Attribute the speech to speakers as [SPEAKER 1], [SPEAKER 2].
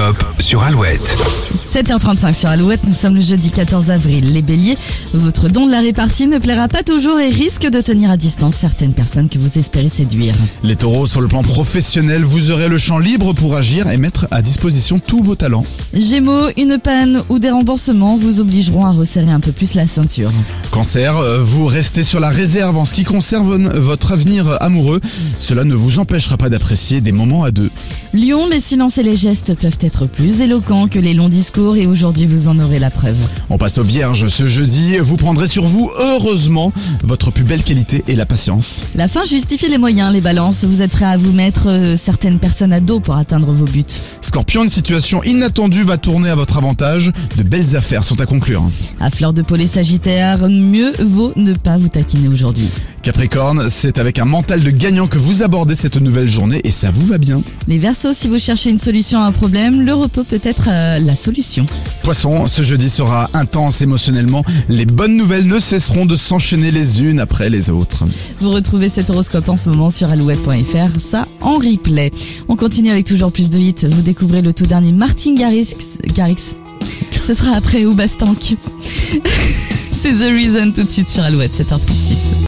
[SPEAKER 1] L'horoscope sur Alouette.
[SPEAKER 2] 7h35 sur Alouette, nous sommes le jeudi 14 avril. Les béliers, votre don de la répartie ne plaira pas toujours et risque de tenir à distance certaines personnes que vous espérez séduire.
[SPEAKER 3] Les taureaux, sur le plan professionnel, vous aurez le champ libre pour agir et mettre à disposition tous vos talents.
[SPEAKER 2] Gémeaux, une panne ou des remboursements vous obligeront à resserrer un peu plus la ceinture.
[SPEAKER 3] Cancer, euh, vous restez sur la réserve en ce qui concerne votre avenir amoureux. Cela ne vous empêchera pas d'apprécier des moments à deux.
[SPEAKER 2] Lion, les silences et les gestes peuvent être plus éloquents que les longs discours et aujourd'hui vous en aurez la preuve.
[SPEAKER 3] On passe aux vierges ce jeudi. Vous prendrez sur vous, heureusement, votre plus belle qualité et la patience.
[SPEAKER 2] La fin justifie les moyens, les balances. Vous êtes prêts à vous mettre euh, certaines personnes à dos pour atteindre vos buts.
[SPEAKER 3] Scorpion, une situation inattendue va tourner à votre avantage. De belles affaires sont à conclure.
[SPEAKER 2] À fleur de peau les sagittaires, mieux vaut ne pas vous taquiner aujourd'hui.
[SPEAKER 3] Capricorne, c'est avec un mental de gagnant que vous abordez cette nouvelle journée et ça vous va bien.
[SPEAKER 2] Les versos, si vous cherchez une solution à un problème, le repos peut être euh, la solution.
[SPEAKER 3] Poisson, ce jeudi sera intense émotionnellement. Les bonnes nouvelles ne cesseront de s'enchaîner les unes après les autres.
[SPEAKER 2] Vous retrouvez cet horoscope en ce moment sur alouette.fr, ça en replay. On continue avec toujours plus de hits. Vous découvrez le tout dernier Martin Garrix. Garrix. Ce sera après ou Bastank. C'est The Reason tout de suite sur Alouette, 7h36.